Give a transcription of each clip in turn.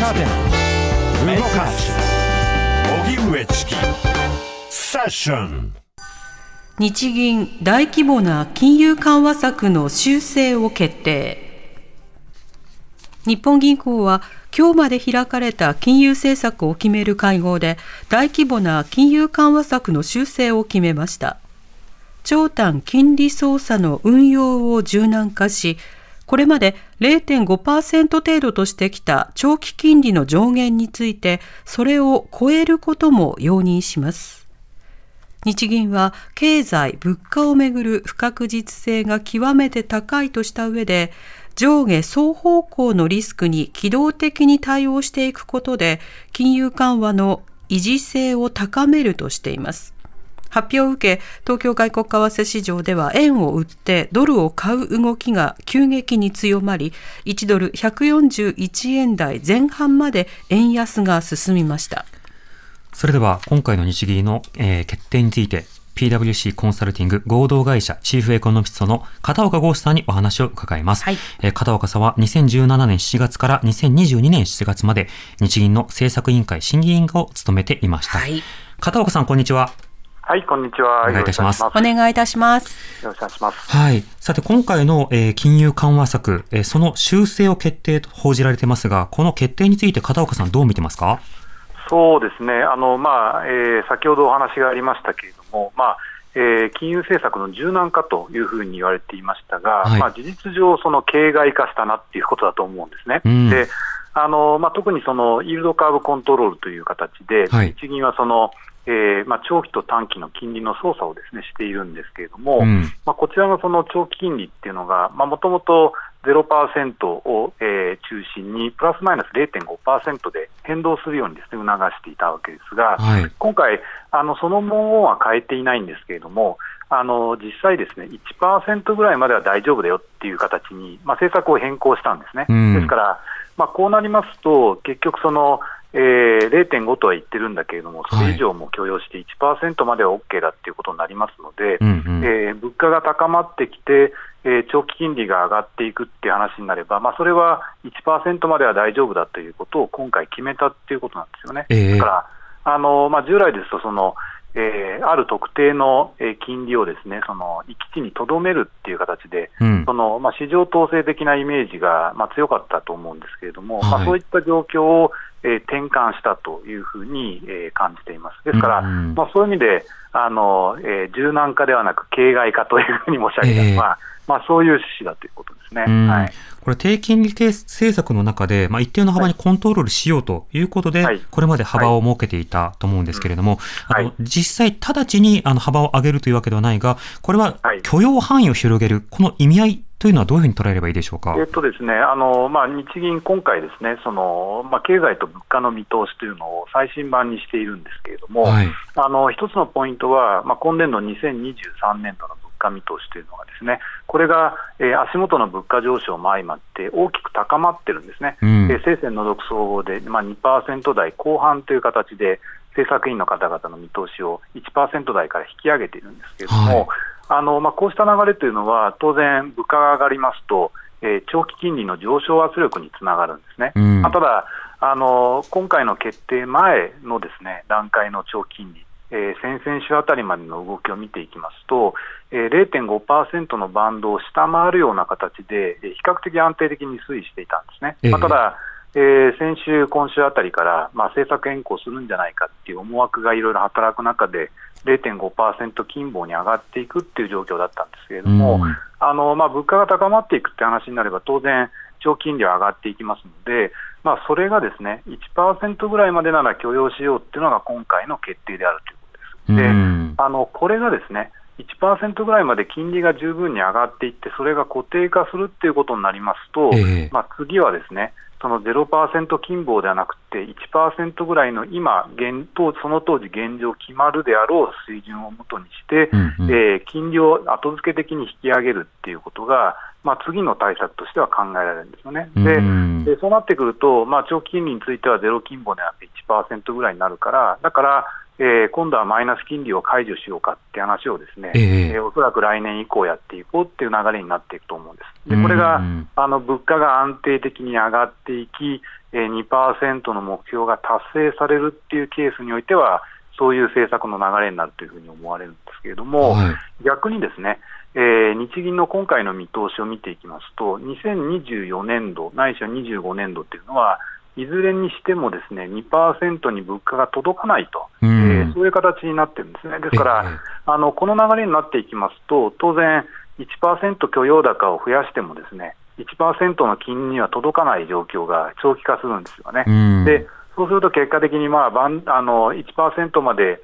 若手動かす。荻上チキ。セッション。日銀大規模な金融緩和策の修正を決定。日本銀行は今日まで開かれた金融政策を決める会合で大規模な金融緩和策の修正を決めました。長短金利操作の運用を柔軟化しこれまで0.5%程度としてきた長期金利の上限についてそれを超えることも容認します。日銀は経済・物価をめぐる不確実性が極めて高いとした上で上下双方向のリスクに機動的に対応していくことで金融緩和の維持性を高めるとしています。発表を受け東京外国為替市場では円を売ってドルを買う動きが急激に強まり1ドル141円台前半まで円安が進みました。それでは今回の日銀の、えー、決定について PWC コンサルティング合同会社チーフエコノミストの片岡剛さんにお話を伺います、はい、えー、片岡さんは2017年7月から2022年7月まで日銀の政策委員会審議委員を務めていました、はい、片岡さんこんにちははい、こんにちは。お願いいたします。お願いいたします。よろしくお願いします。はい。さて、今回の、えー、金融緩和策、えー、その修正を決定と報じられてますが、この決定について片岡さんどう見てますか？そうですね。あの、まあ、えー、先ほどお話がありましたけれども、まあ、えー、金融政策の柔軟化というふうに言われていましたが、はい、まあ、事実上、その形骸化したなっていうことだと思うんですね。うん、であのまあ、特にそのイールドカーブコントロールという形で、はい、日銀はそのえーまあ、長期と短期の金利の操作をです、ね、しているんですけれども、うん、まあ、こちらのその長期金利っていうのが、もともと0%を、えー、中心に、プラスマイナス0.5%で変動するようにです、ね、促していたわけですが、はい、今回、あのその文言は変えていないんですけれども、あの実際、ですね1%ぐらいまでは大丈夫だよっていう形に、まあ、政策を変更したんですね。うん、ですから、まあ、こうなりますと、結局その、えー、0.5とは言ってるんだけれども、それ以上も許容して1%までは OK だっていうことになりますので、え物価が高まってきて、えー、長期金利が上がっていくっていう話になれば、まあ、それは1%までは大丈夫だということを今回決めたっていうことなんですよね。えー、だからあの、まあ、従来ですとその、えー、ある特定の、え金利をですねその行き地にとどめるっていう形で、うん、そのまあ、市場統制的なイメージが、まあ、強かったと思うんですけれども、はい、まあ、そういった状況を、えー、転換したというふうに、えー、感じています。ですから、うん、まあ、そういう意味で、あのえー、柔軟化ではなく、形骸化というふうに申し上げたえー、まあ、そういう趣旨だということですね。はい、これ、低金利政策の中で、まあ、一定の幅にコントロールしようということで、はい、これまで幅を設けていたと思うんですけれども、はい、あの実際、直ちにあの幅を上げるというわけではないが、これは許容範囲を広げる、この意味合いというのはどういうふうに捉えればいいでしょうか？えっとですね、あのまあ、日銀、今回ですね、そのまあ、経済と物価の見通しというのを最新版にしているんですけれども、はい、あの一つのポイントは、まあ、今年度2023年度の物価見通しというのがですね、これが、えー、足元の物価上昇も相まって大きく高まってるんですね。うん、生鮮の独総合で、まあ、2%台後半という形で、政策委員の方々の見通しを1%台から引き上げているんですけれども、はいあのまあ、こうした流れというのは、当然、物価が上がりますと、えー、長期金利の上昇圧力につながるんですね。うん、まあ、ただあの、今回の決定前のですね段階の長期金利、えー、先々週あたりまでの動きを見ていきますと、えー、0.5%のバンドを下回るような形で、比較的安定的に推移していたんですね。まあ、ただえー、先週、今週あたりから、まあ、政策変更するんじゃないかっていう思惑がいろいろ働く中で、0.5%金棒に上がっていくっていう状況だったんですけれども、うん、あのまあ、物価が高まっていくって話になれば、当然、長期金利は上がっていきますので、まあ、それがですね1%ぐらいまでなら許容しようっていうのが今回の決定であるというあのこれがですね1%ぐらいまで金利が十分に上がっていって、それが固定化するっていうことになりますと、えー、まあ、次はですねその0%金棒ではなくて1%ぐらいの今現当、その当時現状決まるであろう水準をもとにして、うんうん、えー、金利を後付け的に引き上げるっていうことが、まあ、次の対策としては考えられるんですよね。ででそうなってくると、まあ、長期金利についてはゼロ金棒ではなくて1%ぐらいになるから、だから、えー、今度はマイナス金利を解除しようかって話をですね、えー、えー、おそらく来年以降やっていこうっていう流れになっていくと思うんです。でこれがあの物価が安定的に上がっていき、2%の目標が達成されるっていうケースにおいては、そういう政策の流れになるというふうに思われるんですけれども、はい、逆にですね、えー、日銀の今回の見通しを見ていきますと、2024年度、ないしは25年度っていうのは、いずれにしてもですね2%に物価が届かないと、うん、えー、そういう形になってるんですね。ですから、あのこの流れになっていきますと、当然、1%許容高を増やしてもですね1%の金利には届かない状況が長期化するんですよね。うん、でそうすると結果的に、まあ、あの1%まで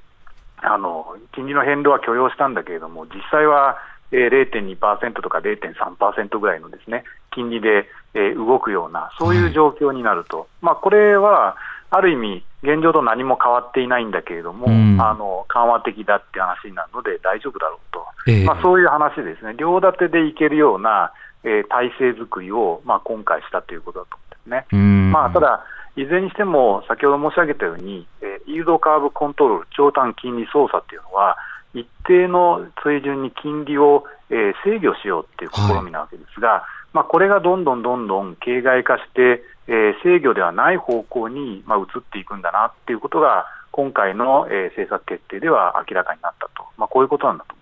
あの金利の変動は許容したんだけれども、実際は0.2%とか0.3%ぐらいのですね金利で動くような、そういう状況になると、はい、まあ、これはある意味、現状と何も変わっていないんだけれども、うん、あの緩和的だって話になるので大丈夫だろうと、えー、まあ、そういう話ですね、両立てでいけるような、えー、体制作りを、まあ、今回したということだと思うんですね。まあ、ただいずれにしても、先ほど申し上げたように、えー、イールドカーブコントロール、長短金利操作っていうのは、一定の水準に金利を、えー、制御しようという試みなわけですが、はい、まあ、これがどんどんどんどん形骸化して、えー、制御ではない方向に、まあ、移っていくんだなということが、今回の、えー、政策決定では明らかになったと、まあ、こういうことなんだと。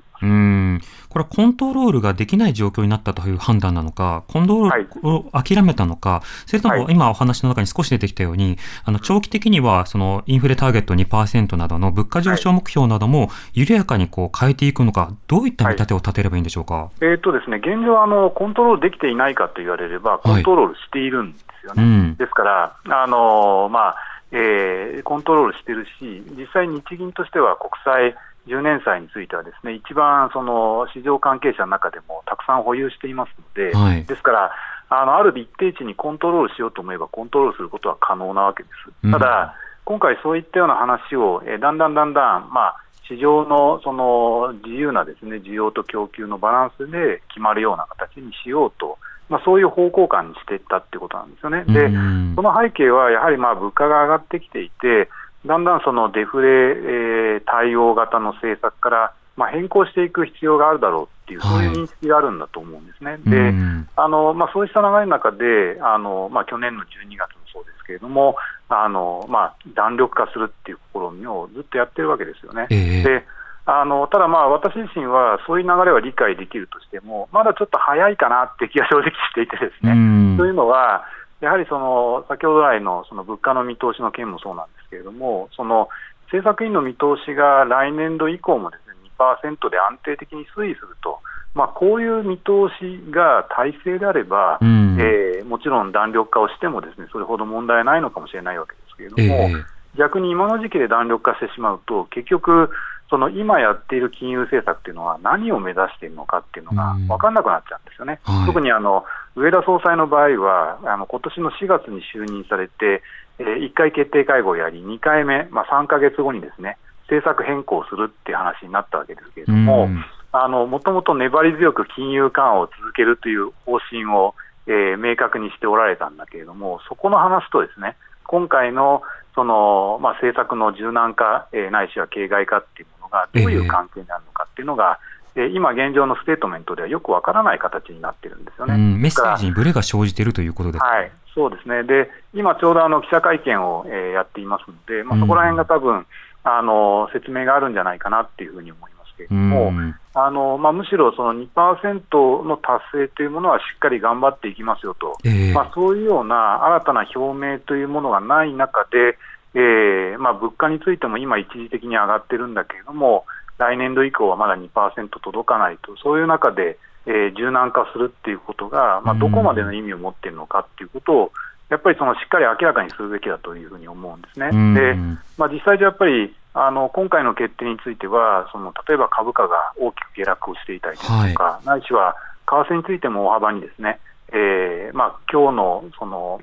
これはコントロールができない状況になったという判断なのか、コントロールを諦めたのか、はい、それとも今お話の中に少し出てきたように、あの長期的にはそのインフレターゲット2%などの物価上昇目標なども緩やかにこう変えていくのか、どういった見立てを立てればいいんでしょうか？はい、えーとですね、現状あの、コントロールできていないかと言われれば、コントロールしているんですよね。はいうん、ですから、あのまあえー、コントロールしてるし、実際、日銀としては国債10年債については、ですね一番その市場関係者の中でもたくさん保有していますので、はい、ですから、あのある一定値にコントロールしようと思えば、コントロールすることは可能なわけです。ただ、うん、今回、そういったような話を、えー、だんだんだんだん、まあ、市場のその自由なですね需要と供給のバランスで決まるような形にしようとまあ、そういう方向感にしていったっていうことなんですよね。で、その背景はやはりまあ物価が上がってきていて、だんだんそのデフレ、えー、対応型の政策から、まあ、変更していく必要があるだろうっていう、そういう認識があるんだと思うんですね。はい、で、あのまあ、そうした流れの中で、あのまあ、去年の12月もそうですけれども、あのまあ、弾力化するっていう試みをずっとやってるわけですよね。えー、であのただ、私自身はそういう流れは理解できるとしても、まだちょっと早いかなって気が正直していて、ですね。というのは、やはりその先ほど来のその物価の見通しの件もそうなんですけれども、その政策委員の見通しが来年度以降もですね2%で安定的に推移すると、まあ、こういう見通しが体制であれば、うん、えー、もちろん弾力化をしてもですねそれほど問題ないのかもしれないわけですけれども、えー、逆に今の時期で弾力化してしまうと、結局、その今やっている金融政策っていうのは何を目指しているのかっていうのが分からなくなっちゃうんですよね。はい、特にあの上田総裁の場合は、あの今年の4月に就任されて、えー、1回決定会合をやり、2回目、まあ、3か月後にですね政策変更するっていう話になったわけですけれども、もともと粘り強く金融緩和を続けるという方針を、えー、明確にしておられたんだけれども、そこの話とですね今回のその、まあ、政策の柔軟化、えー、ないしは形骸化っていうがどういう関係になるのかっていうのが、えー、今現状のステートメントではよくわからない形になってるんですよね。メッセージにぶれが生じているということで。すはい、そうですね。で、今ちょうどあの記者会見を、えー、やっていますので、まあ、そこら辺が多分、あの説明があるんじゃないかなっていうふうに思いますけれども、あのまあ、むしろその2%の達成というものはしっかり頑張っていきますよと、えー、まあ、そういうような新たな表明というものがない中で、えーまあ、物価についても今、一時的に上がってるんだけれども、来年度以降はまだ2%届かないと、そういう中で、えー、柔軟化するっていうことが、まあ、どこまでの意味を持っているのかっていうことを、やっぱりそのしっかり明らかにするべきだというふうに思うんですね。でまあ、実際、やっぱりあの今回の決定については、その例えば株価が大きく下落をしていたりですとか、はい、ないしは為替についても大幅にですね、えーまあ今日のその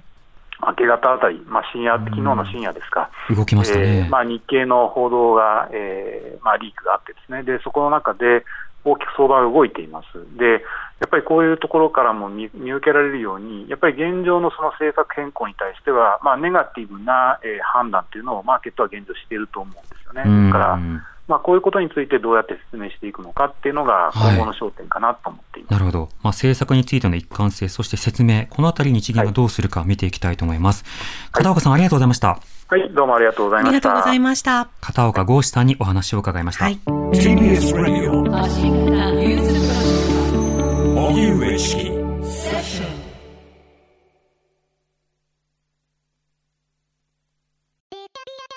明け方あたり、まあ、深夜、昨日の深夜ですか、動きましたね、えー、まあ、日経の報道が、えーまあ、リークがあってですね、でそこの中で大きく相場が動いています。でやっぱりこういうところからも見見受けられるように、やっぱり現状のその政策変更に対しては、まあ、ネガティブな、えー、判断というのをマーケットは現状していると思うんですよね。から、まあ、こういうことについてどうやって説明していくのかっていうのが、今後の焦点かなと思っています、はい、なるほど、まあ、政策についての一貫性、そして説明、このあたり日銀がどうするか見ていきたいと思います。はい、片岡さん、ありがとうございました。はい、どうもありがとうございました。ありがとうございました。片岡剛志さんにお話を伺いました。はい、TBS ラジオ荻上チ